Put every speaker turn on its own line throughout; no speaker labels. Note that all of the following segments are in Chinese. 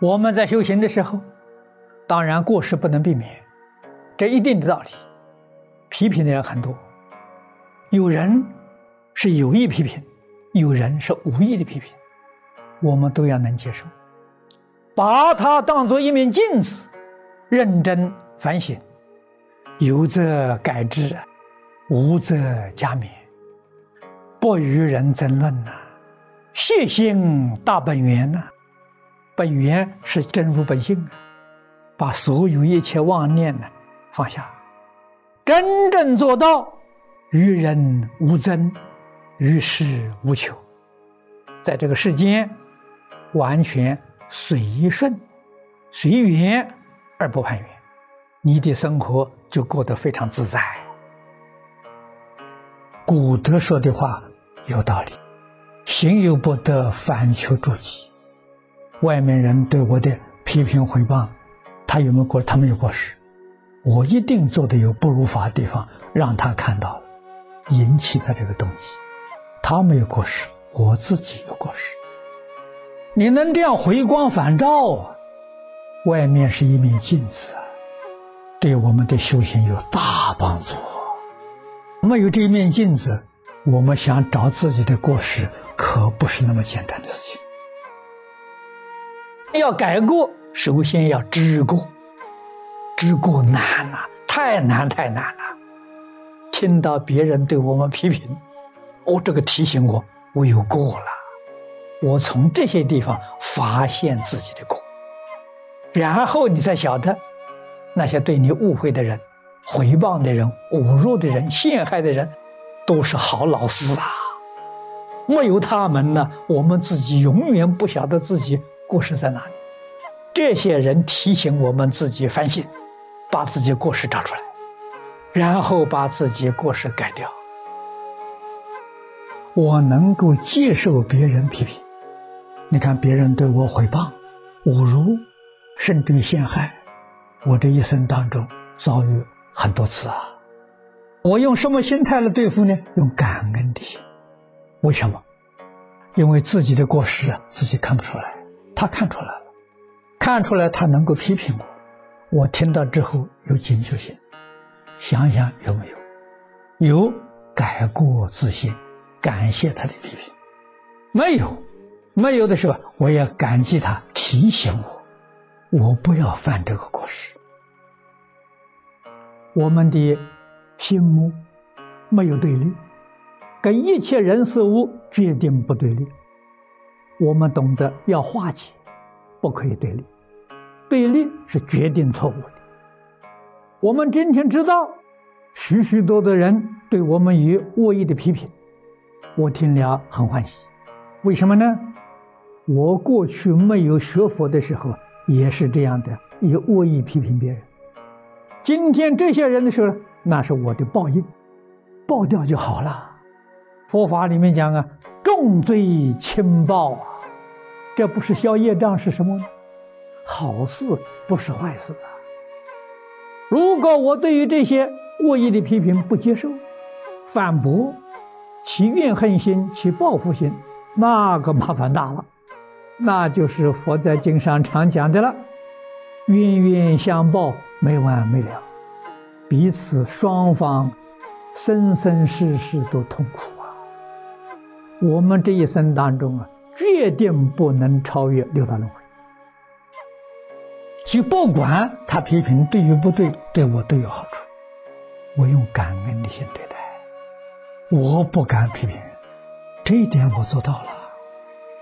我们在修行的时候，当然过失不能避免，这一定的道理。批评的人很多，有人是有意批评，有人是无意的批评，我们都要能接受，把它当做一面镜子，认真反省，有则改之，无则加勉，不与人争论呐，谢心大本源呐。本源是真如本性啊，把所有一切妄念呢放下，真正做到与人无争，与世无求，在这个世间完全随顺、随缘而不攀缘，你的生活就过得非常自在。古德说的话有道理，行有不得，反求诸己。外面人对我的批评毁谤，他有没有过？他没有过失，我一定做的有不如法的地方，让他看到了，引起他这个动机。他没有过失，我自己有过失。你能这样回光返照啊？外面是一面镜子，对我们的修行有大帮助。没有这一面镜子，我们想找自己的过失，可不是那么简单的事情。要改过，首先要知过。知过难呐，太难太难了。听到别人对我们批评，哦，这个提醒我，我有过了。我从这些地方发现自己的过，然后你才晓得，那些对你误会的人、诽谤的人、侮辱的人、陷害的人，都是好老师啊。没有他们呢，我们自己永远不晓得自己。过失在哪里？这些人提醒我们自己反省，把自己过失找出来，然后把自己过失改掉。我能够接受别人批评，你看别人对我诽谤、侮辱，甚至陷害，我这一生当中遭遇很多次啊。我用什么心态来对付呢？用感恩的心。为什么？因为自己的过失啊，自己看不出来。他看出来了，看出来他能够批评我，我听到之后有警觉性，想想有没有，有改过自新，感谢他的批评，没有，没有的时候我也感激他提醒我，我不要犯这个过失。我们的心目没有对立，跟一切人事物决定不对立。我们懂得要化解，不可以对立，对立是决定错误的。我们今天知道，许许多多人对我们有恶意的批评，我听了很欢喜。为什么呢？我过去没有学佛的时候也是这样的，有恶意批评别人。今天这些人的时候，那是我的报应，报掉就好了。佛法里面讲啊。重罪轻报啊，这不是消业障是什么呢？好事不是坏事啊。如果我对于这些恶意的批评不接受、反驳，其怨恨心、其报复心，那个麻烦大了。那就是佛在经上常讲的了：冤冤相报，没完没了，彼此双方生生世世都痛苦啊。我们这一生当中啊，决定不能超越六道轮回。就不管他批评对与不对，对我都有好处。我用感恩的心对待，我不敢批评，这一点我做到了。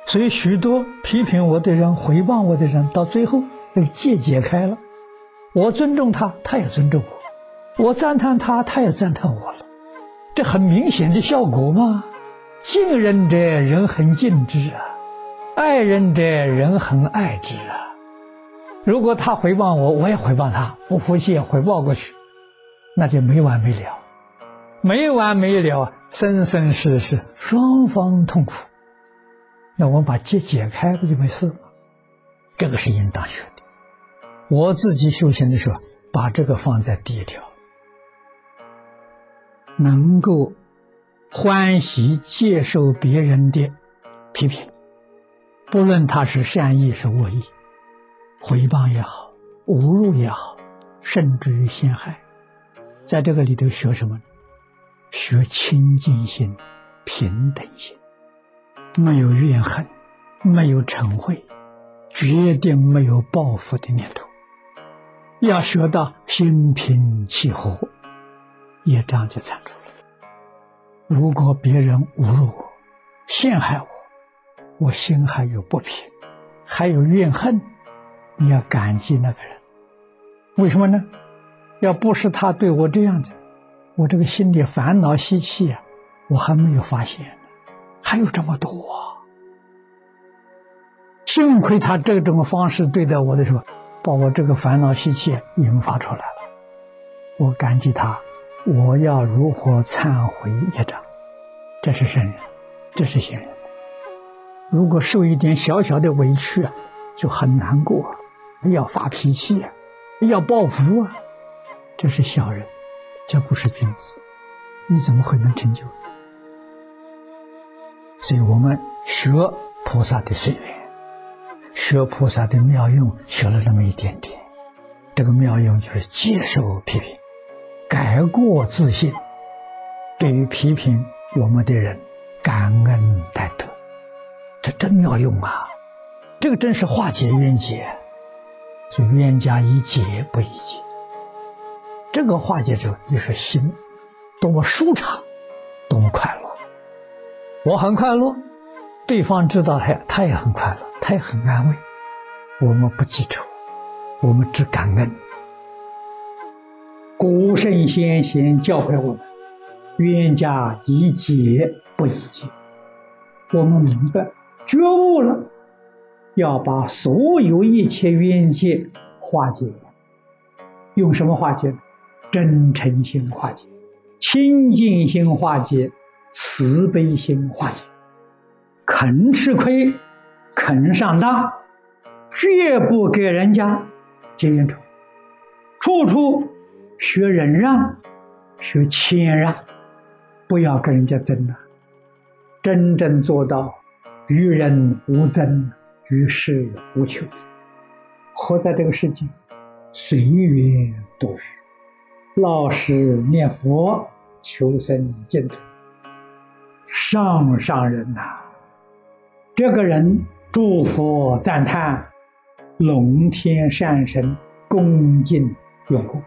所以许多批评我的人、回谤我的人，到最后被结解开了。我尊重他，他也尊重我；我赞叹他，他也赞叹我了。这很明显的效果嘛。敬人者，人恒敬之啊；爱人者，人恒爱之啊。如果他回报我，我也回报他，不服气也回报过去，那就没完没了，没完没了，生生世世双方痛苦。那我们把结解开，不就没事了？这个是应当学的。我自己修行的时候，把这个放在第一条，能够。欢喜接受别人的批评，不论他是善意是恶意，回谤也好，侮辱也好，甚至于陷害，在这个里头学什么？学清净心、平等心，没有怨恨，没有嗔恚，决定没有报复的念头。要学到心平气和，也这样就铲除了。如果别人侮辱我、陷害我，我心还有不平，还有怨恨，你要感激那个人。为什么呢？要不是他对我这样子，我这个心里烦恼习气啊，我还没有发现呢，还有这么多。幸亏他这种方式对待我的时候。把我这个烦恼习气引发出来了，我感激他。我要如何忏悔业障？这是圣人，这是贤人。如果受一点小小的委屈啊，就很难过，要发脾气，要报复啊，这是小人，这不是君子。你怎么会能成就？所以我们学菩萨的岁月。学菩萨的妙用，学了那么一点点。这个妙用就是接受批评，改过自新。对于批评我们的人，感恩戴德，这真妙用啊！这个真是化解冤结，所以冤家宜解不宜结。这个化解者就是心，多么舒畅，多么快乐。我很快乐，对方知道，他他也很快乐。他也很安慰，我们不记仇，我们只感恩。古圣先贤教诲我们：冤家宜解不宜结。我们明白觉悟了，要把所有一切冤结化解。用什么化解？真诚心化解，清净心化解，慈悲心化解。肯吃亏。肯上当，绝不给人家结冤仇，处处学忍让，学谦让，不要跟人家争了。真正做到与人无争，与世无求，活在这个世界，随缘度日，老实念佛，求生净土。上上人呐，这个人。诸佛赞叹，龙天善神恭敬拥护。